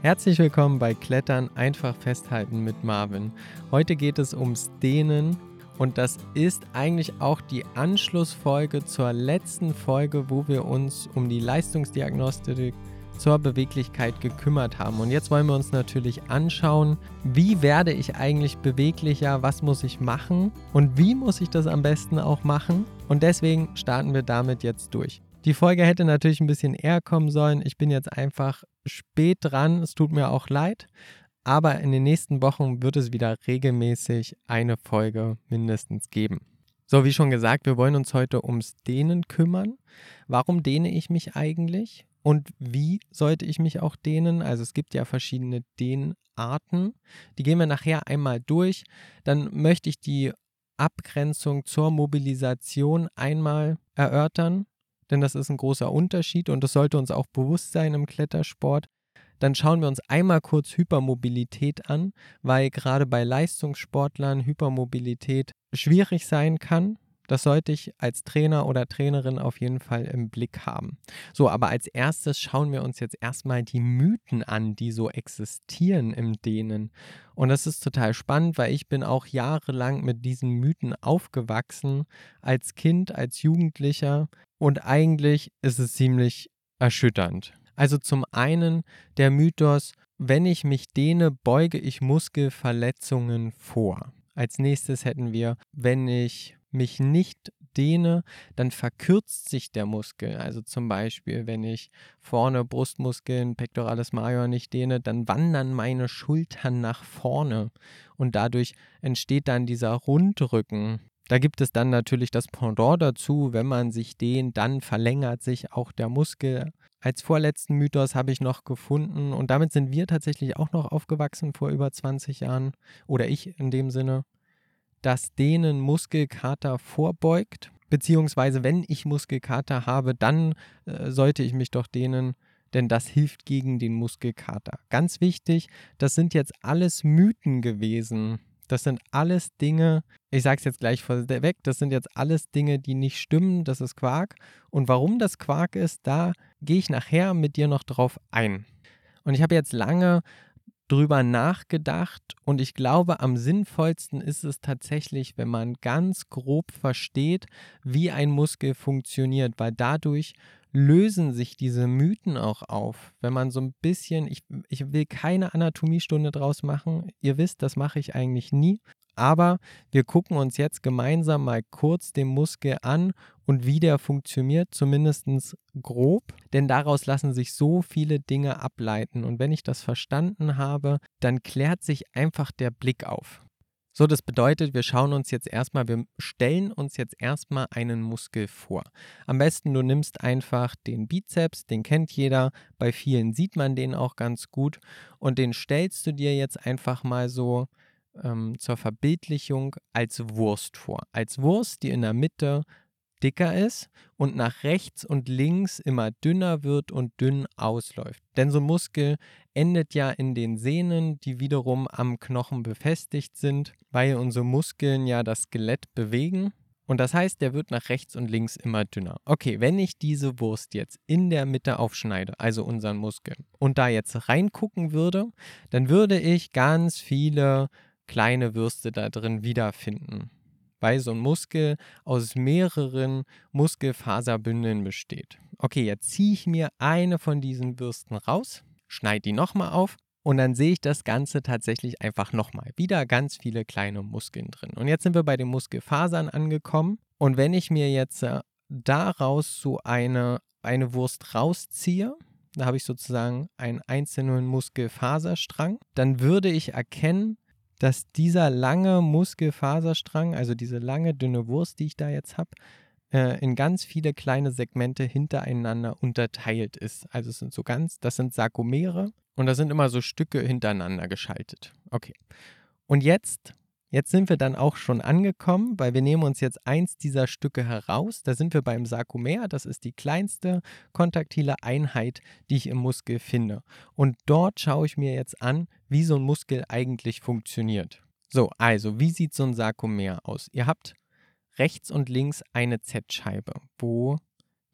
Herzlich willkommen bei Klettern einfach festhalten mit Marvin. Heute geht es ums Dehnen und das ist eigentlich auch die Anschlussfolge zur letzten Folge, wo wir uns um die Leistungsdiagnostik zur Beweglichkeit gekümmert haben. Und jetzt wollen wir uns natürlich anschauen, wie werde ich eigentlich beweglicher, was muss ich machen und wie muss ich das am besten auch machen. Und deswegen starten wir damit jetzt durch. Die Folge hätte natürlich ein bisschen eher kommen sollen. Ich bin jetzt einfach spät dran. Es tut mir auch leid. Aber in den nächsten Wochen wird es wieder regelmäßig eine Folge mindestens geben. So, wie schon gesagt, wir wollen uns heute ums Dehnen kümmern. Warum dehne ich mich eigentlich? Und wie sollte ich mich auch dehnen? Also es gibt ja verschiedene Dehnarten. Die gehen wir nachher einmal durch. Dann möchte ich die Abgrenzung zur Mobilisation einmal erörtern denn das ist ein großer Unterschied und das sollte uns auch bewusst sein im Klettersport. Dann schauen wir uns einmal kurz Hypermobilität an, weil gerade bei Leistungssportlern Hypermobilität schwierig sein kann. Das sollte ich als Trainer oder Trainerin auf jeden Fall im Blick haben. So, aber als erstes schauen wir uns jetzt erstmal die Mythen an, die so existieren im Dehnen. Und das ist total spannend, weil ich bin auch jahrelang mit diesen Mythen aufgewachsen, als Kind, als Jugendlicher. Und eigentlich ist es ziemlich erschütternd. Also zum einen der Mythos, wenn ich mich dehne, beuge ich Muskelverletzungen vor. Als nächstes hätten wir, wenn ich mich nicht dehne, dann verkürzt sich der Muskel. Also zum Beispiel, wenn ich vorne Brustmuskeln, Pectoralis major nicht dehne, dann wandern meine Schultern nach vorne und dadurch entsteht dann dieser Rundrücken. Da gibt es dann natürlich das Pendant dazu, wenn man sich dehnt, dann verlängert sich auch der Muskel. Als vorletzten Mythos habe ich noch gefunden und damit sind wir tatsächlich auch noch aufgewachsen vor über 20 Jahren oder ich in dem Sinne dass denen Muskelkater vorbeugt. Beziehungsweise, wenn ich Muskelkater habe, dann äh, sollte ich mich doch dehnen, denn das hilft gegen den Muskelkater. Ganz wichtig, das sind jetzt alles Mythen gewesen. Das sind alles Dinge, ich sage es jetzt gleich vorweg, das sind jetzt alles Dinge, die nicht stimmen, das ist Quark. Und warum das Quark ist, da gehe ich nachher mit dir noch drauf ein. Und ich habe jetzt lange drüber nachgedacht und ich glaube, am sinnvollsten ist es tatsächlich, wenn man ganz grob versteht, wie ein Muskel funktioniert, weil dadurch lösen sich diese Mythen auch auf. Wenn man so ein bisschen, ich, ich will keine Anatomiestunde draus machen, ihr wisst, das mache ich eigentlich nie, aber wir gucken uns jetzt gemeinsam mal kurz den Muskel an und wie der funktioniert, zumindest grob, denn daraus lassen sich so viele Dinge ableiten. Und wenn ich das verstanden habe, dann klärt sich einfach der Blick auf. So, das bedeutet, wir schauen uns jetzt erstmal, wir stellen uns jetzt erstmal einen Muskel vor. Am besten du nimmst einfach den Bizeps, den kennt jeder, bei vielen sieht man den auch ganz gut und den stellst du dir jetzt einfach mal so ähm, zur Verbildlichung als Wurst vor. Als Wurst, die in der Mitte dicker ist und nach rechts und links immer dünner wird und dünn ausläuft. Denn so ein Muskel endet ja in den Sehnen, die wiederum am Knochen befestigt sind, weil unsere Muskeln ja das Skelett bewegen. Und das heißt, der wird nach rechts und links immer dünner. Okay, wenn ich diese Wurst jetzt in der Mitte aufschneide, also unseren Muskel, und da jetzt reingucken würde, dann würde ich ganz viele kleine Würste da drin wiederfinden, weil so ein Muskel aus mehreren Muskelfaserbündeln besteht. Okay, jetzt ziehe ich mir eine von diesen Würsten raus, schneide die nochmal auf und dann sehe ich das Ganze tatsächlich einfach nochmal. Wieder ganz viele kleine Muskeln drin. Und jetzt sind wir bei den Muskelfasern angekommen. Und wenn ich mir jetzt äh, daraus so eine, eine Wurst rausziehe, da habe ich sozusagen einen einzelnen Muskelfaserstrang, dann würde ich erkennen, dass dieser lange Muskelfaserstrang, also diese lange dünne Wurst, die ich da jetzt habe, äh, in ganz viele kleine Segmente hintereinander unterteilt ist. Also es sind so ganz, das sind Sarkomere und da sind immer so Stücke hintereinander geschaltet. Okay. Und jetzt Jetzt sind wir dann auch schon angekommen, weil wir nehmen uns jetzt eins dieser Stücke heraus. Da sind wir beim Sarkomer. Das ist die kleinste kontaktile Einheit, die ich im Muskel finde. Und dort schaue ich mir jetzt an, wie so ein Muskel eigentlich funktioniert. So, also, wie sieht so ein Sarkomer aus? Ihr habt rechts und links eine Z-Scheibe, wo,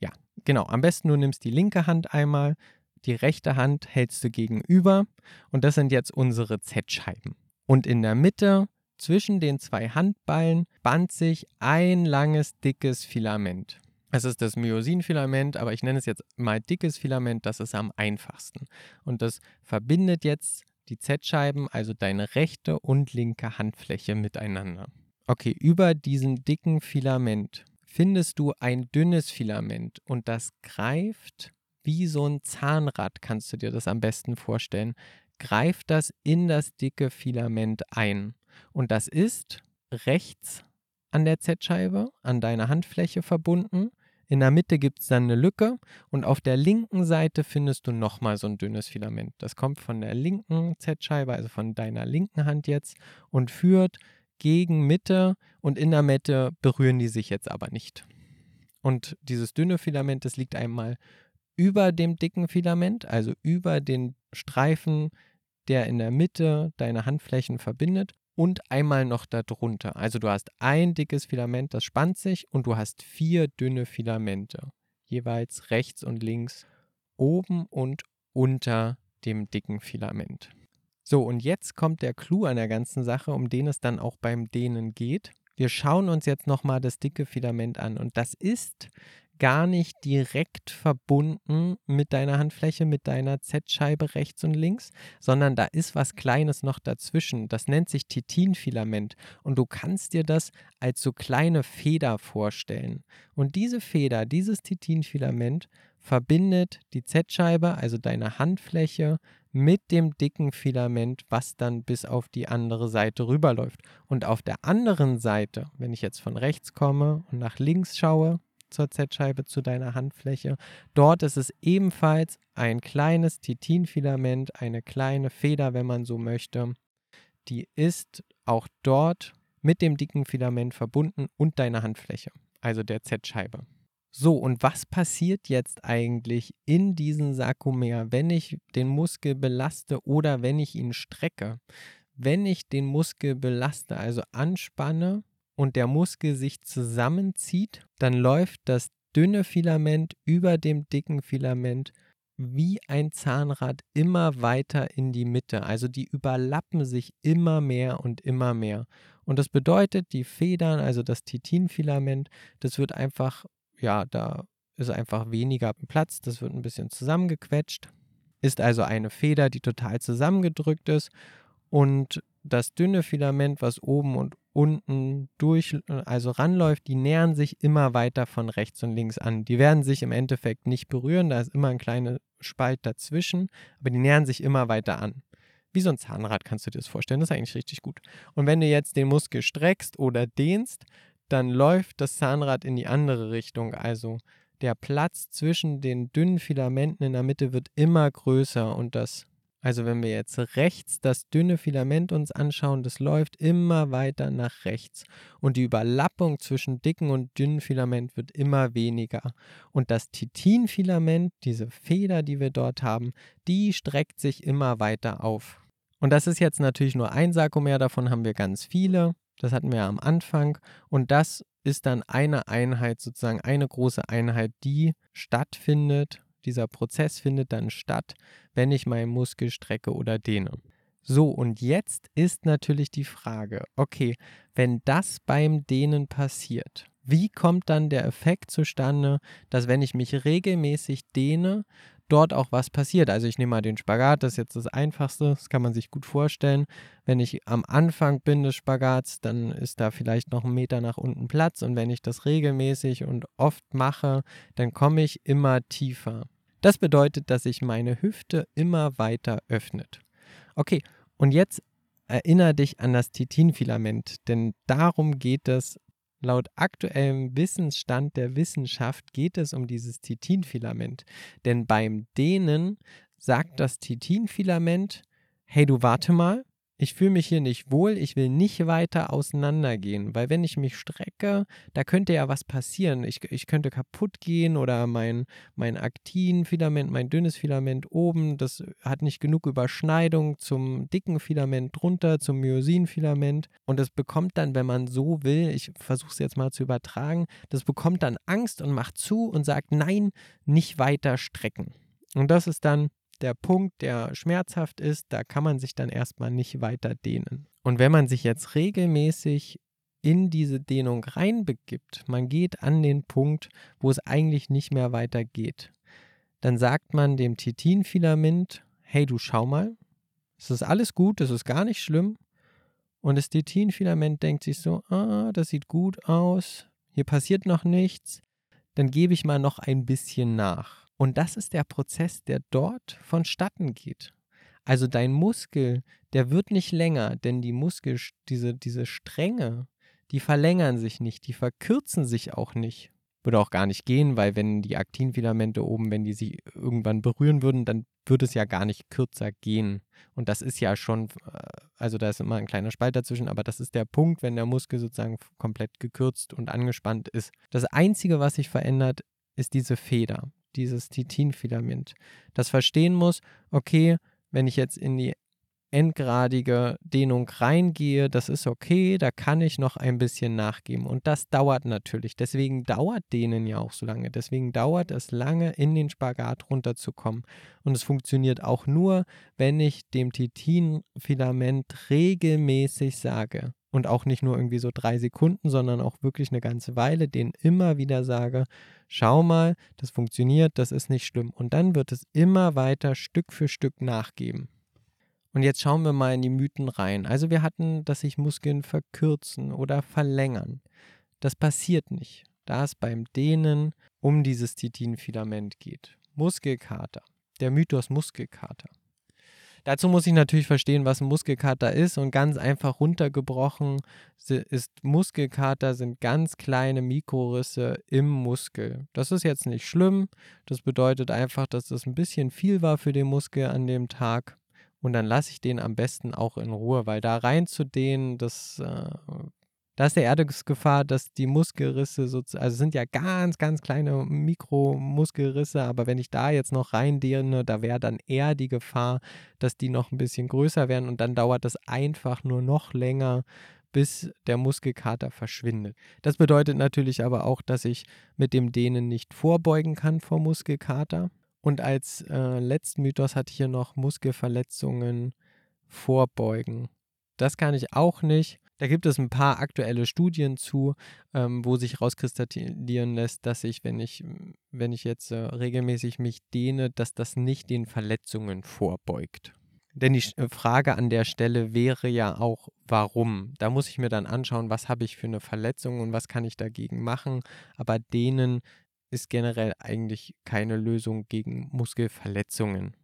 ja, genau, am besten du nimmst die linke Hand einmal, die rechte Hand hältst du gegenüber und das sind jetzt unsere Z-Scheiben. Und in der Mitte zwischen den zwei Handballen band sich ein langes, dickes Filament. Es ist das Myosinfilament, aber ich nenne es jetzt mal dickes Filament, das ist am einfachsten. Und das verbindet jetzt die Z-Scheiben, also deine rechte und linke Handfläche miteinander. Okay, über diesem dicken Filament findest du ein dünnes Filament und das greift wie so ein Zahnrad, kannst du dir das am besten vorstellen, greift das in das dicke Filament ein. Und das ist rechts an der Z-Scheibe, an deiner Handfläche verbunden. In der Mitte gibt es dann eine Lücke und auf der linken Seite findest du nochmal so ein dünnes Filament. Das kommt von der linken Z-Scheibe, also von deiner linken Hand jetzt und führt gegen Mitte und in der Mitte berühren die sich jetzt aber nicht. Und dieses dünne Filament, das liegt einmal über dem dicken Filament, also über den Streifen, der in der Mitte deine Handflächen verbindet und einmal noch darunter. Also du hast ein dickes Filament, das spannt sich und du hast vier dünne Filamente, jeweils rechts und links, oben und unter dem dicken Filament. So, und jetzt kommt der Clou an der ganzen Sache, um den es dann auch beim Dehnen geht. Wir schauen uns jetzt nochmal das dicke Filament an und das ist gar nicht direkt verbunden mit deiner Handfläche, mit deiner Z-Scheibe rechts und links, sondern da ist was Kleines noch dazwischen. Das nennt sich Titinfilament und du kannst dir das als so kleine Feder vorstellen. Und diese Feder, dieses Titinfilament, verbindet die Z-Scheibe, also deine Handfläche, mit dem dicken Filament, was dann bis auf die andere Seite rüberläuft. Und auf der anderen Seite, wenn ich jetzt von rechts komme und nach links schaue, zur Z-Scheibe zu deiner Handfläche. Dort ist es ebenfalls ein kleines Titinfilament, eine kleine Feder, wenn man so möchte. Die ist auch dort mit dem dicken Filament verbunden und deiner Handfläche, also der Z-Scheibe. So, und was passiert jetzt eigentlich in diesem Sarkomer, wenn ich den Muskel belaste oder wenn ich ihn strecke? Wenn ich den Muskel belaste, also anspanne, und der Muskel sich zusammenzieht, dann läuft das dünne Filament über dem dicken Filament wie ein Zahnrad immer weiter in die Mitte. Also die überlappen sich immer mehr und immer mehr. Und das bedeutet, die Federn, also das Titinfilament, das wird einfach, ja, da ist einfach weniger Platz, das wird ein bisschen zusammengequetscht. Ist also eine Feder, die total zusammengedrückt ist. Und das dünne Filament, was oben und unten durch, also ranläuft, die nähern sich immer weiter von rechts und links an. Die werden sich im Endeffekt nicht berühren, da ist immer ein kleiner Spalt dazwischen, aber die nähern sich immer weiter an. Wie so ein Zahnrad kannst du dir das vorstellen, das ist eigentlich richtig gut. Und wenn du jetzt den Muskel streckst oder dehnst, dann läuft das Zahnrad in die andere Richtung, also der Platz zwischen den dünnen Filamenten in der Mitte wird immer größer und das also wenn wir jetzt rechts das dünne Filament uns anschauen, das läuft immer weiter nach rechts und die Überlappung zwischen dicken und dünnen Filament wird immer weniger. Und das Titinfilament, diese Feder, die wir dort haben, die streckt sich immer weiter auf. Und das ist jetzt natürlich nur ein Sarkomer, davon haben wir ganz viele. Das hatten wir ja am Anfang. Und das ist dann eine Einheit, sozusagen eine große Einheit, die stattfindet dieser Prozess findet dann statt, wenn ich meinen Muskel strecke oder dehne. So, und jetzt ist natürlich die Frage, okay, wenn das beim Dehnen passiert, wie kommt dann der Effekt zustande, dass wenn ich mich regelmäßig dehne, dort auch was passiert. Also ich nehme mal den Spagat, das ist jetzt das Einfachste, das kann man sich gut vorstellen. Wenn ich am Anfang bin des Spagats, dann ist da vielleicht noch ein Meter nach unten Platz und wenn ich das regelmäßig und oft mache, dann komme ich immer tiefer. Das bedeutet, dass sich meine Hüfte immer weiter öffnet. Okay, und jetzt erinnere dich an das Titinfilament, denn darum geht es. Laut aktuellem Wissensstand der Wissenschaft geht es um dieses Titinfilament. Denn beim Dehnen sagt das Titinfilament, hey du warte mal, ich fühle mich hier nicht wohl, ich will nicht weiter auseinandergehen, weil wenn ich mich strecke, da könnte ja was passieren. Ich, ich könnte kaputt gehen oder mein, mein Aktinfilament, mein dünnes Filament oben, das hat nicht genug Überschneidung zum dicken Filament drunter, zum Myosinfilament. Und das bekommt dann, wenn man so will, ich versuche es jetzt mal zu übertragen, das bekommt dann Angst und macht zu und sagt, nein, nicht weiter strecken. Und das ist dann der Punkt, der schmerzhaft ist, da kann man sich dann erstmal nicht weiter dehnen. Und wenn man sich jetzt regelmäßig in diese Dehnung reinbegibt, man geht an den Punkt, wo es eigentlich nicht mehr weitergeht, dann sagt man dem Titinfilament, hey du schau mal, es ist alles gut, es ist gar nicht schlimm. Und das Titinfilament denkt sich so, ah, das sieht gut aus, hier passiert noch nichts, dann gebe ich mal noch ein bisschen nach. Und das ist der Prozess, der dort vonstatten geht. Also dein Muskel, der wird nicht länger, denn die Muskel, diese, diese Stränge, die verlängern sich nicht, die verkürzen sich auch nicht. Würde auch gar nicht gehen, weil wenn die Aktinfilamente oben, wenn die sich irgendwann berühren würden, dann würde es ja gar nicht kürzer gehen. Und das ist ja schon, äh, also da ist immer ein kleiner Spalt dazwischen, aber das ist der Punkt, wenn der Muskel sozusagen komplett gekürzt und angespannt ist. Das Einzige, was sich verändert, ist diese Feder, dieses Titinfilament. Das verstehen muss, okay, wenn ich jetzt in die endgradige Dehnung reingehe, das ist okay, da kann ich noch ein bisschen nachgeben. Und das dauert natürlich. Deswegen dauert Dehnen ja auch so lange. Deswegen dauert es lange, in den Spagat runterzukommen. Und es funktioniert auch nur, wenn ich dem Titinfilament regelmäßig sage. Und auch nicht nur irgendwie so drei Sekunden, sondern auch wirklich eine ganze Weile, den immer wieder sage, schau mal, das funktioniert, das ist nicht schlimm. Und dann wird es immer weiter Stück für Stück nachgeben. Und jetzt schauen wir mal in die Mythen rein. Also wir hatten, dass sich Muskeln verkürzen oder verlängern. Das passiert nicht, da es beim Dehnen um dieses Titinfilament geht. Muskelkater. Der Mythos Muskelkater. Dazu muss ich natürlich verstehen, was ein Muskelkater ist und ganz einfach runtergebrochen ist Muskelkater sind ganz kleine Mikrorisse im Muskel. Das ist jetzt nicht schlimm. Das bedeutet einfach, dass das ein bisschen viel war für den Muskel an dem Tag und dann lasse ich den am besten auch in Ruhe, weil da reinzudehnen, das, äh, da ist der Erdungsgefahr, dass die Muskelrisse, so, also sind ja ganz, ganz kleine Mikromuskelrisse, aber wenn ich da jetzt noch reindehne, da wäre dann eher die Gefahr, dass die noch ein bisschen größer werden und dann dauert das einfach nur noch länger, bis der Muskelkater verschwindet. Das bedeutet natürlich aber auch, dass ich mit dem Dehnen nicht vorbeugen kann vor Muskelkater. Und als äh, letzten Mythos hatte ich hier noch Muskelverletzungen vorbeugen. Das kann ich auch nicht. Da gibt es ein paar aktuelle Studien zu, ähm, wo sich rauskristallisieren lässt, dass ich, wenn ich, wenn ich jetzt äh, regelmäßig mich dehne, dass das nicht den Verletzungen vorbeugt. Denn die äh, Frage an der Stelle wäre ja auch, warum? Da muss ich mir dann anschauen, was habe ich für eine Verletzung und was kann ich dagegen machen. Aber denen ist generell eigentlich keine Lösung gegen Muskelverletzungen.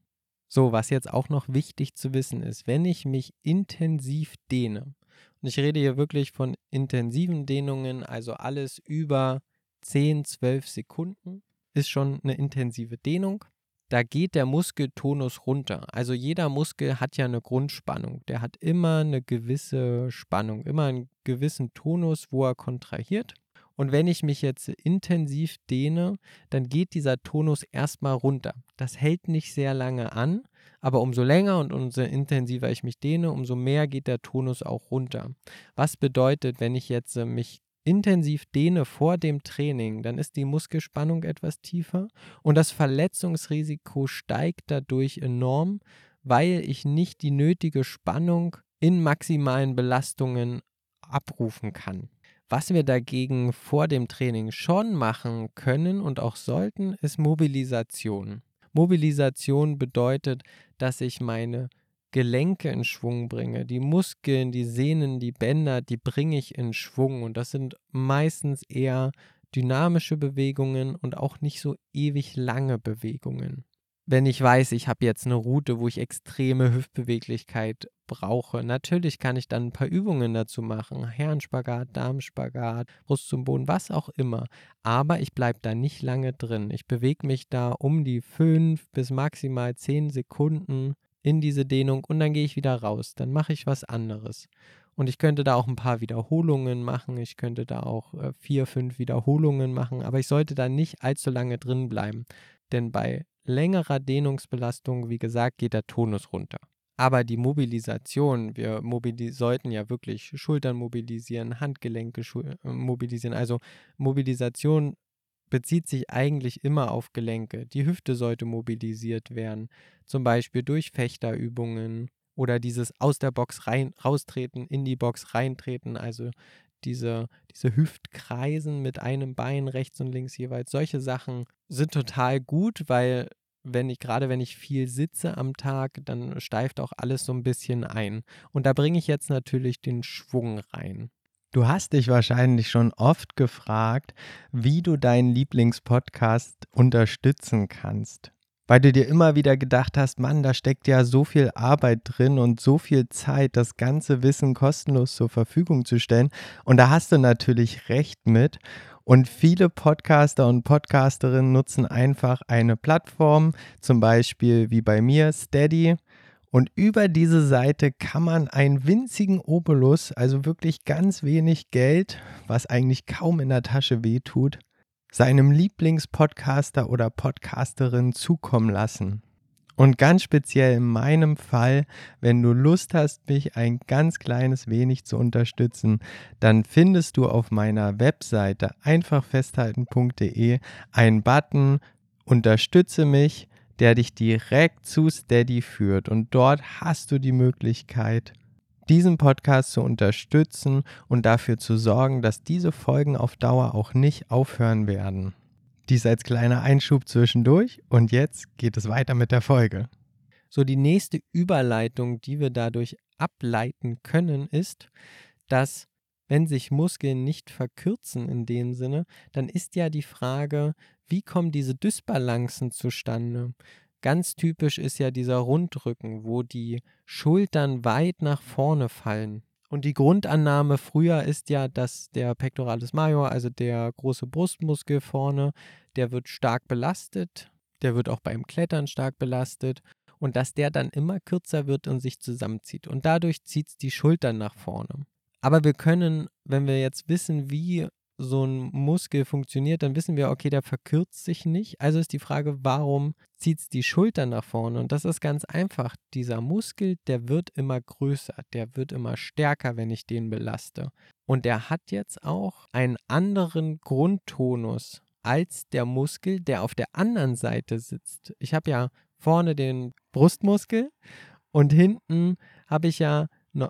So, was jetzt auch noch wichtig zu wissen ist, wenn ich mich intensiv dehne, und ich rede hier wirklich von intensiven Dehnungen, also alles über 10, 12 Sekunden, ist schon eine intensive Dehnung. Da geht der Muskeltonus runter. Also jeder Muskel hat ja eine Grundspannung. Der hat immer eine gewisse Spannung, immer einen gewissen Tonus, wo er kontrahiert. Und wenn ich mich jetzt intensiv dehne, dann geht dieser Tonus erstmal runter. Das hält nicht sehr lange an, aber umso länger und umso intensiver ich mich dehne, umso mehr geht der Tonus auch runter. Was bedeutet, wenn ich jetzt äh, mich intensiv dehne vor dem Training, dann ist die Muskelspannung etwas tiefer und das Verletzungsrisiko steigt dadurch enorm, weil ich nicht die nötige Spannung in maximalen Belastungen abrufen kann. Was wir dagegen vor dem Training schon machen können und auch sollten, ist Mobilisation. Mobilisation bedeutet, dass ich meine Gelenke in Schwung bringe. Die Muskeln, die Sehnen, die Bänder, die bringe ich in Schwung. Und das sind meistens eher dynamische Bewegungen und auch nicht so ewig lange Bewegungen wenn ich weiß, ich habe jetzt eine Route, wo ich extreme Hüftbeweglichkeit brauche. Natürlich kann ich dann ein paar Übungen dazu machen. Herrenspagat, Darmspagat, Brust zum Boden, was auch immer. Aber ich bleibe da nicht lange drin. Ich bewege mich da um die fünf bis maximal zehn Sekunden in diese Dehnung und dann gehe ich wieder raus. Dann mache ich was anderes. Und ich könnte da auch ein paar Wiederholungen machen. Ich könnte da auch äh, vier, fünf Wiederholungen machen. Aber ich sollte da nicht allzu lange drin bleiben. Denn bei längerer Dehnungsbelastung, wie gesagt, geht der Tonus runter. Aber die Mobilisation, wir mobilis sollten ja wirklich Schultern mobilisieren, Handgelenke äh, mobilisieren. Also Mobilisation bezieht sich eigentlich immer auf Gelenke. Die Hüfte sollte mobilisiert werden, zum Beispiel durch Fechterübungen oder dieses aus der Box rein, raustreten, in die Box reintreten, also diese, diese Hüftkreisen mit einem Bein rechts und links jeweils. Solche Sachen sind total gut, weil wenn ich gerade wenn ich viel sitze am Tag, dann steift auch alles so ein bisschen ein. Und da bringe ich jetzt natürlich den Schwung rein. Du hast dich wahrscheinlich schon oft gefragt, wie du deinen Lieblingspodcast unterstützen kannst weil du dir immer wieder gedacht hast, Mann, da steckt ja so viel Arbeit drin und so viel Zeit, das ganze Wissen kostenlos zur Verfügung zu stellen. Und da hast du natürlich recht mit. Und viele Podcaster und Podcasterinnen nutzen einfach eine Plattform, zum Beispiel wie bei mir Steady. Und über diese Seite kann man einen winzigen Obolus, also wirklich ganz wenig Geld, was eigentlich kaum in der Tasche wehtut, seinem Lieblingspodcaster oder Podcasterin zukommen lassen. Und ganz speziell in meinem Fall, wenn du Lust hast, mich ein ganz kleines wenig zu unterstützen, dann findest du auf meiner Webseite einfachfesthalten.de einen Button Unterstütze mich, der dich direkt zu Steady führt. Und dort hast du die Möglichkeit, diesen Podcast zu unterstützen und dafür zu sorgen, dass diese Folgen auf Dauer auch nicht aufhören werden. Dies als kleiner Einschub zwischendurch und jetzt geht es weiter mit der Folge. So, die nächste Überleitung, die wir dadurch ableiten können, ist, dass wenn sich Muskeln nicht verkürzen in dem Sinne, dann ist ja die Frage, wie kommen diese Dysbalancen zustande? Ganz typisch ist ja dieser Rundrücken, wo die Schultern weit nach vorne fallen. Und die Grundannahme früher ist ja, dass der Pectoralis major, also der große Brustmuskel vorne, der wird stark belastet, der wird auch beim Klettern stark belastet und dass der dann immer kürzer wird und sich zusammenzieht. Und dadurch zieht es die Schultern nach vorne. Aber wir können, wenn wir jetzt wissen, wie so ein Muskel funktioniert, dann wissen wir, okay, der verkürzt sich nicht. Also ist die Frage, warum zieht es die Schulter nach vorne? Und das ist ganz einfach. Dieser Muskel, der wird immer größer, der wird immer stärker, wenn ich den belaste. Und der hat jetzt auch einen anderen Grundtonus als der Muskel, der auf der anderen Seite sitzt. Ich habe ja vorne den Brustmuskel und hinten habe ich ja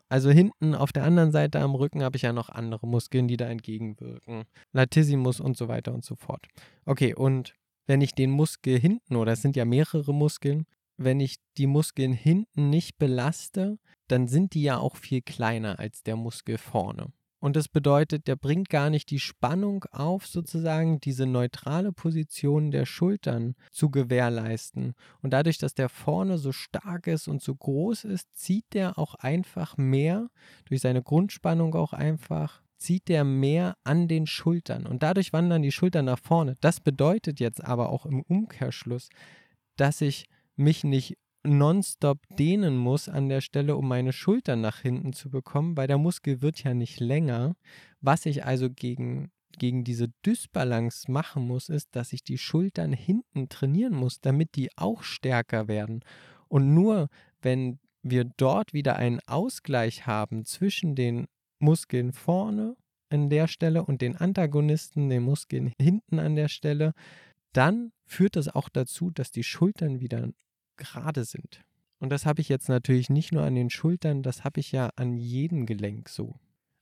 also hinten auf der anderen Seite am Rücken habe ich ja noch andere Muskeln, die da entgegenwirken. Latissimus und so weiter und so fort. Okay, und wenn ich den Muskel hinten, oder es sind ja mehrere Muskeln, wenn ich die Muskeln hinten nicht belaste, dann sind die ja auch viel kleiner als der Muskel vorne. Und das bedeutet, der bringt gar nicht die Spannung auf, sozusagen diese neutrale Position der Schultern zu gewährleisten. Und dadurch, dass der vorne so stark ist und so groß ist, zieht der auch einfach mehr, durch seine Grundspannung auch einfach, zieht der mehr an den Schultern. Und dadurch wandern die Schultern nach vorne. Das bedeutet jetzt aber auch im Umkehrschluss, dass ich mich nicht nonstop dehnen muss an der Stelle, um meine Schultern nach hinten zu bekommen, weil der Muskel wird ja nicht länger. Was ich also gegen, gegen diese Dysbalance machen muss, ist, dass ich die Schultern hinten trainieren muss, damit die auch stärker werden. Und nur wenn wir dort wieder einen Ausgleich haben zwischen den Muskeln vorne an der Stelle und den Antagonisten, den Muskeln hinten an der Stelle, dann führt das auch dazu, dass die Schultern wieder gerade sind. Und das habe ich jetzt natürlich nicht nur an den Schultern, das habe ich ja an jedem Gelenk so.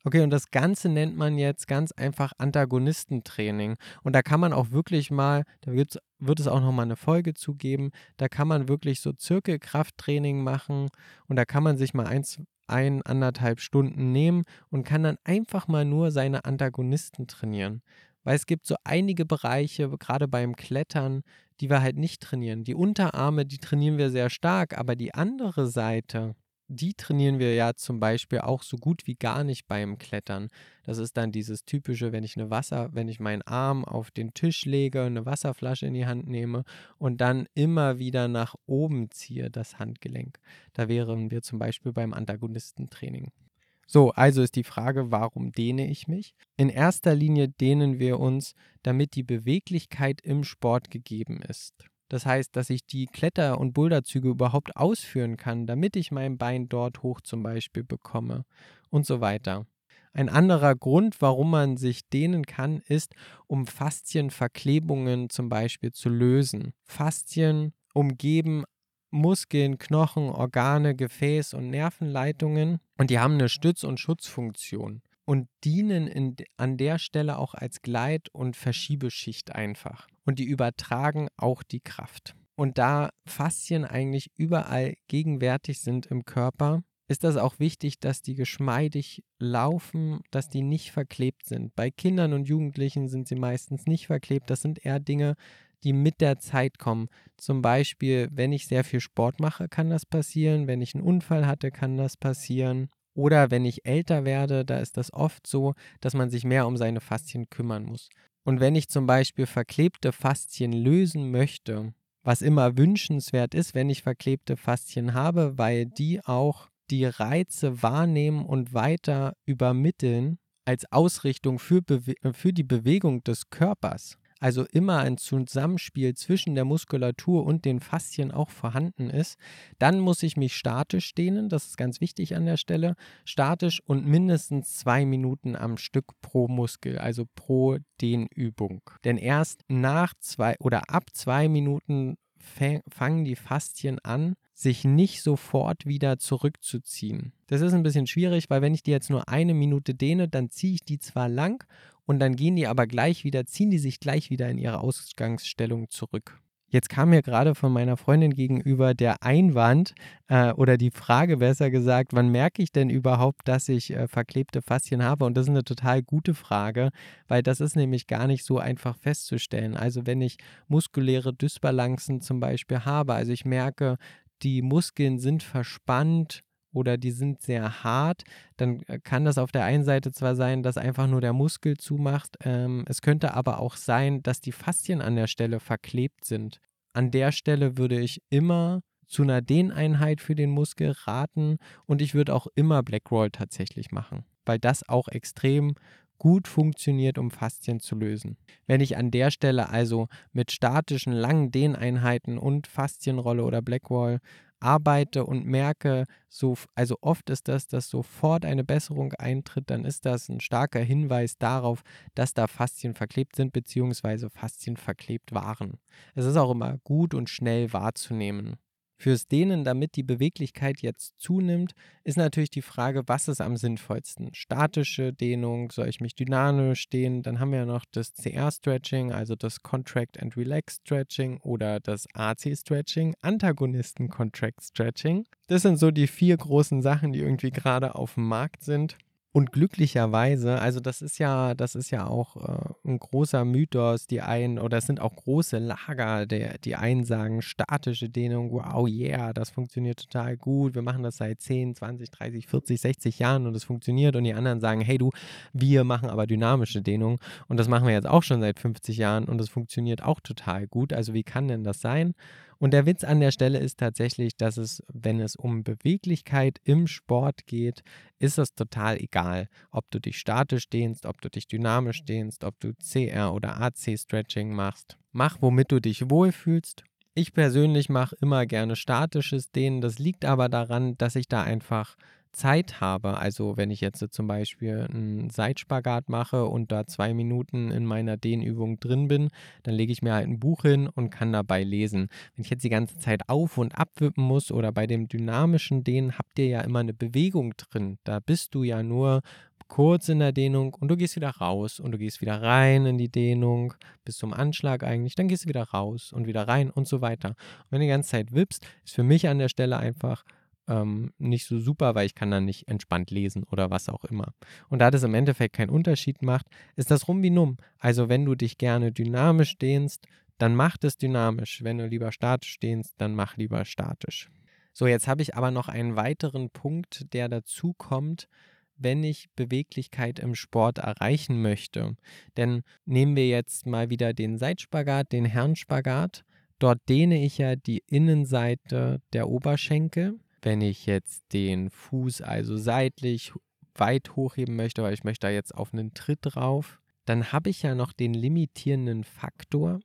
Okay, und das Ganze nennt man jetzt ganz einfach Antagonistentraining. Und da kann man auch wirklich mal, da wird es auch nochmal eine Folge zugeben, da kann man wirklich so Zirkelkrafttraining machen und da kann man sich mal eins, ein, anderthalb Stunden nehmen und kann dann einfach mal nur seine Antagonisten trainieren. Weil es gibt so einige Bereiche, gerade beim Klettern, die wir halt nicht trainieren. Die Unterarme, die trainieren wir sehr stark, aber die andere Seite, die trainieren wir ja zum Beispiel auch so gut wie gar nicht beim Klettern. Das ist dann dieses typische, wenn ich eine Wasser, wenn ich meinen Arm auf den Tisch lege, eine Wasserflasche in die Hand nehme und dann immer wieder nach oben ziehe, das Handgelenk. Da wären wir zum Beispiel beim Antagonistentraining. So, also ist die Frage, warum dehne ich mich? In erster Linie dehnen wir uns, damit die Beweglichkeit im Sport gegeben ist. Das heißt, dass ich die Kletter- und Boulderzüge überhaupt ausführen kann, damit ich mein Bein dort hoch zum Beispiel bekomme und so weiter. Ein anderer Grund, warum man sich dehnen kann, ist, um Faszienverklebungen zum Beispiel zu lösen. Faszien umgeben Muskeln, Knochen, Organe, Gefäß und Nervenleitungen und die haben eine Stütz- und Schutzfunktion und dienen in, an der Stelle auch als Gleit- und Verschiebeschicht einfach. Und die übertragen auch die Kraft. Und da Faszien eigentlich überall gegenwärtig sind im Körper, ist das auch wichtig, dass die geschmeidig laufen, dass die nicht verklebt sind. Bei Kindern und Jugendlichen sind sie meistens nicht verklebt. Das sind eher Dinge, die mit der Zeit kommen. Zum Beispiel, wenn ich sehr viel Sport mache, kann das passieren. Wenn ich einen Unfall hatte, kann das passieren. Oder wenn ich älter werde, da ist das oft so, dass man sich mehr um seine Faszien kümmern muss. Und wenn ich zum Beispiel verklebte Faszien lösen möchte, was immer wünschenswert ist, wenn ich verklebte Faszien habe, weil die auch die Reize wahrnehmen und weiter übermitteln als Ausrichtung für, für die Bewegung des Körpers also immer ein Zusammenspiel zwischen der Muskulatur und den Faszien auch vorhanden ist, dann muss ich mich statisch dehnen, das ist ganz wichtig an der Stelle, statisch und mindestens zwei Minuten am Stück pro Muskel, also pro Dehnübung. Denn erst nach zwei oder ab zwei Minuten fangen die Faszien an, sich nicht sofort wieder zurückzuziehen. Das ist ein bisschen schwierig, weil wenn ich die jetzt nur eine Minute dehne, dann ziehe ich die zwar lang und dann gehen die aber gleich wieder, ziehen die sich gleich wieder in ihre Ausgangsstellung zurück. Jetzt kam mir gerade von meiner Freundin gegenüber der Einwand äh, oder die Frage besser gesagt, wann merke ich denn überhaupt, dass ich äh, verklebte Faszien habe? Und das ist eine total gute Frage, weil das ist nämlich gar nicht so einfach festzustellen. Also wenn ich muskuläre Dysbalancen zum Beispiel habe, also ich merke, die Muskeln sind verspannt, oder die sind sehr hart, dann äh, kann das auf der einen Seite zwar sein, dass einfach nur der Muskel zumacht, ähm, es könnte aber auch sein, dass die Faszien an der Stelle verklebt sind. An der Stelle würde ich immer zu einer Dehneinheit für den Muskel raten und ich würde auch immer Black Roll tatsächlich machen, weil das auch extrem gut funktioniert, um Faszien zu lösen. Wenn ich an der Stelle also mit statischen langen Dehneinheiten und Faszienrolle oder Blackwall arbeite und merke, so, also oft ist das, dass sofort eine Besserung eintritt, dann ist das ein starker Hinweis darauf, dass da Faszien verklebt sind, beziehungsweise Faszien verklebt waren. Es ist auch immer gut und schnell wahrzunehmen. Fürs Dehnen, damit die Beweglichkeit jetzt zunimmt, ist natürlich die Frage, was ist am sinnvollsten? Statische Dehnung, soll ich mich dynamisch dehnen? Dann haben wir ja noch das CR-Stretching, also das Contract and Relax Stretching oder das AC-Stretching, Antagonisten Contract Stretching. Das sind so die vier großen Sachen, die irgendwie gerade auf dem Markt sind. Und glücklicherweise, also das ist ja, das ist ja auch äh, ein großer Mythos, die einen, oder es sind auch große Lager, der, die einen sagen, statische Dehnung, wow, yeah, das funktioniert total gut, wir machen das seit 10, 20, 30, 40, 60 Jahren und es funktioniert. Und die anderen sagen, hey du, wir machen aber dynamische Dehnung und das machen wir jetzt auch schon seit 50 Jahren und es funktioniert auch total gut. Also wie kann denn das sein? Und der Witz an der Stelle ist tatsächlich, dass es, wenn es um Beweglichkeit im Sport geht, ist es total egal, ob du dich statisch dehnst, ob du dich dynamisch dehnst, ob du CR oder AC Stretching machst. Mach, womit du dich wohlfühlst. Ich persönlich mache immer gerne statisches Dehnen. Das liegt aber daran, dass ich da einfach Zeit habe, also wenn ich jetzt zum Beispiel einen Seitspagat mache und da zwei Minuten in meiner Dehnübung drin bin, dann lege ich mir halt ein Buch hin und kann dabei lesen. Wenn ich jetzt die ganze Zeit auf- und abwippen muss oder bei dem dynamischen Dehnen habt ihr ja immer eine Bewegung drin. Da bist du ja nur kurz in der Dehnung und du gehst wieder raus und du gehst wieder rein in die Dehnung bis zum Anschlag eigentlich, dann gehst du wieder raus und wieder rein und so weiter. Und wenn du die ganze Zeit wippst, ist für mich an der Stelle einfach ähm, nicht so super, weil ich kann dann nicht entspannt lesen oder was auch immer. Und da das im Endeffekt keinen Unterschied macht, ist das rum wie numm. Also wenn du dich gerne dynamisch dehnst, dann mach es dynamisch. Wenn du lieber statisch dehnst, dann mach lieber statisch. So, jetzt habe ich aber noch einen weiteren Punkt, der dazu kommt, wenn ich Beweglichkeit im Sport erreichen möchte. Denn nehmen wir jetzt mal wieder den Seitspagat, den Herrenspagat. Dort dehne ich ja die Innenseite der Oberschenkel wenn ich jetzt den Fuß also seitlich weit hochheben möchte, weil ich möchte da jetzt auf einen Tritt drauf, dann habe ich ja noch den limitierenden Faktor,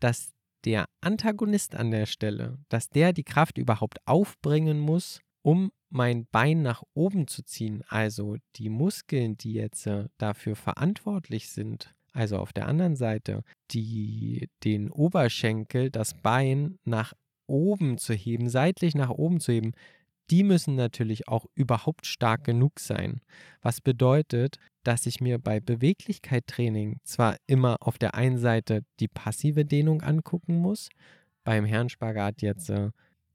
dass der Antagonist an der Stelle, dass der die Kraft überhaupt aufbringen muss, um mein Bein nach oben zu ziehen, also die Muskeln, die jetzt äh, dafür verantwortlich sind, also auf der anderen Seite, die den Oberschenkel, das Bein nach oben zu heben, seitlich nach oben zu heben, die müssen natürlich auch überhaupt stark genug sein. Was bedeutet, dass ich mir bei Beweglichkeit-Training zwar immer auf der einen Seite die passive Dehnung angucken muss, beim Herrenspagat jetzt äh,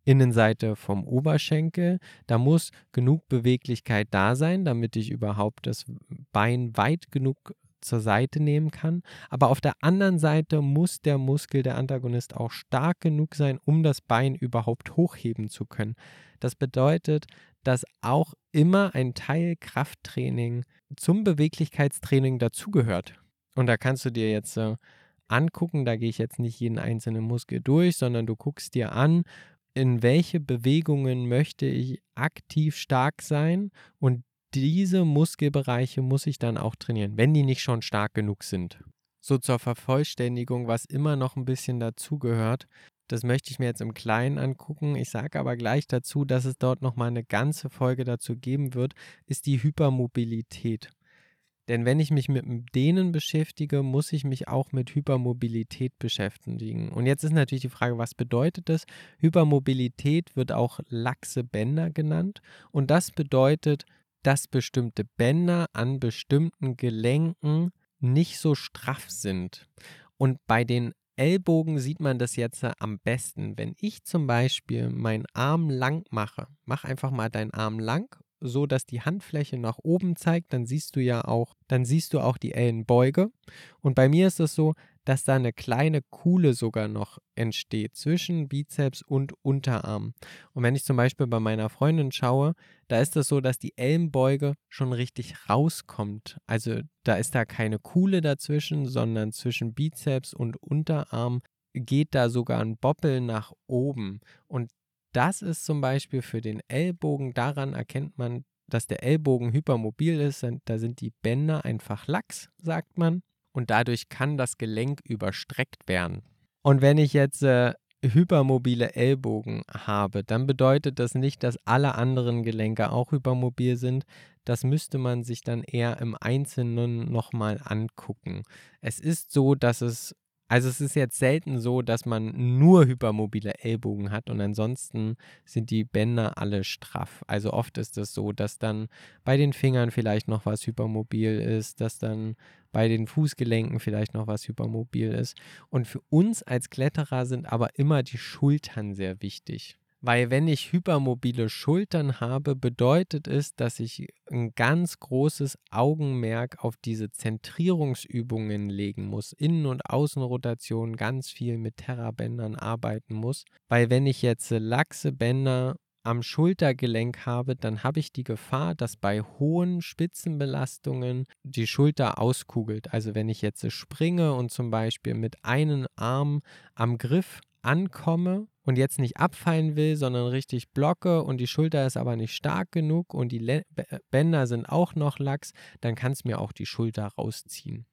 Innenseite vom Oberschenkel. Da muss genug Beweglichkeit da sein, damit ich überhaupt das Bein weit genug zur Seite nehmen kann. Aber auf der anderen Seite muss der Muskel, der Antagonist, auch stark genug sein, um das Bein überhaupt hochheben zu können. Das bedeutet, dass auch immer ein Teil Krafttraining zum Beweglichkeitstraining dazugehört. Und da kannst du dir jetzt äh, angucken, da gehe ich jetzt nicht jeden einzelnen Muskel durch, sondern du guckst dir an, in welche Bewegungen möchte ich aktiv stark sein und diese Muskelbereiche muss ich dann auch trainieren, wenn die nicht schon stark genug sind. So zur Vervollständigung, was immer noch ein bisschen dazugehört, das möchte ich mir jetzt im Kleinen angucken. Ich sage aber gleich dazu, dass es dort nochmal eine ganze Folge dazu geben wird, ist die Hypermobilität. Denn wenn ich mich mit dem Dehnen beschäftige, muss ich mich auch mit Hypermobilität beschäftigen. Und jetzt ist natürlich die Frage, was bedeutet das? Hypermobilität wird auch laxe Bänder genannt. Und das bedeutet, dass bestimmte Bänder an bestimmten Gelenken nicht so straff sind. Und bei den Ellbogen sieht man das jetzt am besten. Wenn ich zum Beispiel meinen Arm lang mache, mach einfach mal deinen Arm lang so, dass die Handfläche nach oben zeigt, dann siehst du ja auch, dann siehst du auch die Ellenbeuge. Und bei mir ist es so, dass da eine kleine Kuhle sogar noch entsteht zwischen Bizeps und Unterarm. Und wenn ich zum Beispiel bei meiner Freundin schaue, da ist es so, dass die Ellenbeuge schon richtig rauskommt. Also da ist da keine Kuhle dazwischen, sondern zwischen Bizeps und Unterarm geht da sogar ein Boppel nach oben. Und das ist zum Beispiel für den Ellbogen, daran erkennt man, dass der Ellbogen hypermobil ist. Da sind die Bänder einfach lax, sagt man. Und dadurch kann das Gelenk überstreckt werden. Und wenn ich jetzt äh, hypermobile Ellbogen habe, dann bedeutet das nicht, dass alle anderen Gelenke auch hypermobil sind. Das müsste man sich dann eher im Einzelnen nochmal angucken. Es ist so, dass es also es ist jetzt selten so, dass man nur hypermobile Ellbogen hat und ansonsten sind die Bänder alle straff. Also oft ist es so, dass dann bei den Fingern vielleicht noch was hypermobil ist, dass dann bei den Fußgelenken vielleicht noch was hypermobil ist. Und für uns als Kletterer sind aber immer die Schultern sehr wichtig. Weil wenn ich hypermobile Schultern habe, bedeutet es, dass ich ein ganz großes Augenmerk auf diese Zentrierungsübungen legen muss. Innen- und Außenrotation ganz viel mit Terrabändern arbeiten muss. Weil wenn ich jetzt laxe Bänder am Schultergelenk habe, dann habe ich die Gefahr, dass bei hohen Spitzenbelastungen die Schulter auskugelt. Also wenn ich jetzt springe und zum Beispiel mit einem Arm am Griff ankomme und jetzt nicht abfallen will, sondern richtig blocke und die Schulter ist aber nicht stark genug und die Bänder sind auch noch lax, dann kann es mir auch die Schulter rausziehen.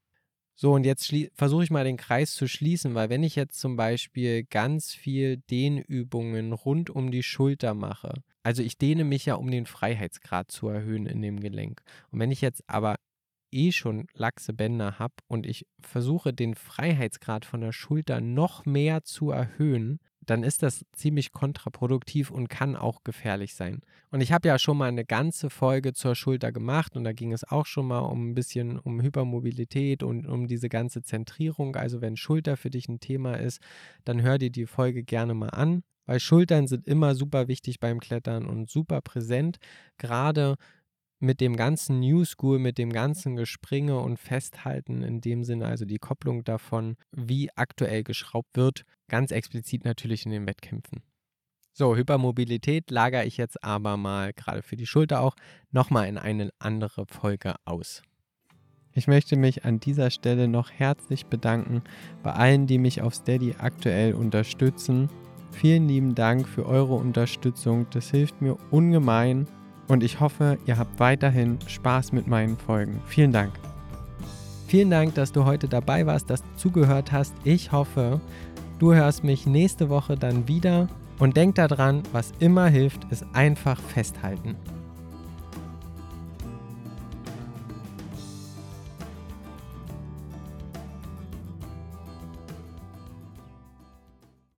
So, und jetzt versuche ich mal den Kreis zu schließen, weil wenn ich jetzt zum Beispiel ganz viel Dehnübungen rund um die Schulter mache, also ich dehne mich ja, um den Freiheitsgrad zu erhöhen in dem Gelenk. Und wenn ich jetzt aber eh schon laxe Bänder habe und ich versuche den Freiheitsgrad von der Schulter noch mehr zu erhöhen, dann ist das ziemlich kontraproduktiv und kann auch gefährlich sein. Und ich habe ja schon mal eine ganze Folge zur Schulter gemacht und da ging es auch schon mal um ein bisschen um Hypermobilität und um diese ganze Zentrierung. Also wenn Schulter für dich ein Thema ist, dann hör dir die Folge gerne mal an, weil Schultern sind immer super wichtig beim Klettern und super präsent, gerade mit dem ganzen New School, mit dem ganzen Gespringe und Festhalten in dem Sinne, also die Kopplung davon, wie aktuell geschraubt wird, ganz explizit natürlich in den Wettkämpfen. So, Hypermobilität lagere ich jetzt aber mal, gerade für die Schulter auch, nochmal in eine andere Folge aus. Ich möchte mich an dieser Stelle noch herzlich bedanken bei allen, die mich auf Steady aktuell unterstützen. Vielen lieben Dank für eure Unterstützung. Das hilft mir ungemein und ich hoffe, ihr habt weiterhin Spaß mit meinen Folgen. Vielen Dank. Vielen Dank, dass du heute dabei warst, dass du zugehört hast. Ich hoffe, du hörst mich nächste Woche dann wieder Und denkt daran, was immer hilft, ist einfach festhalten.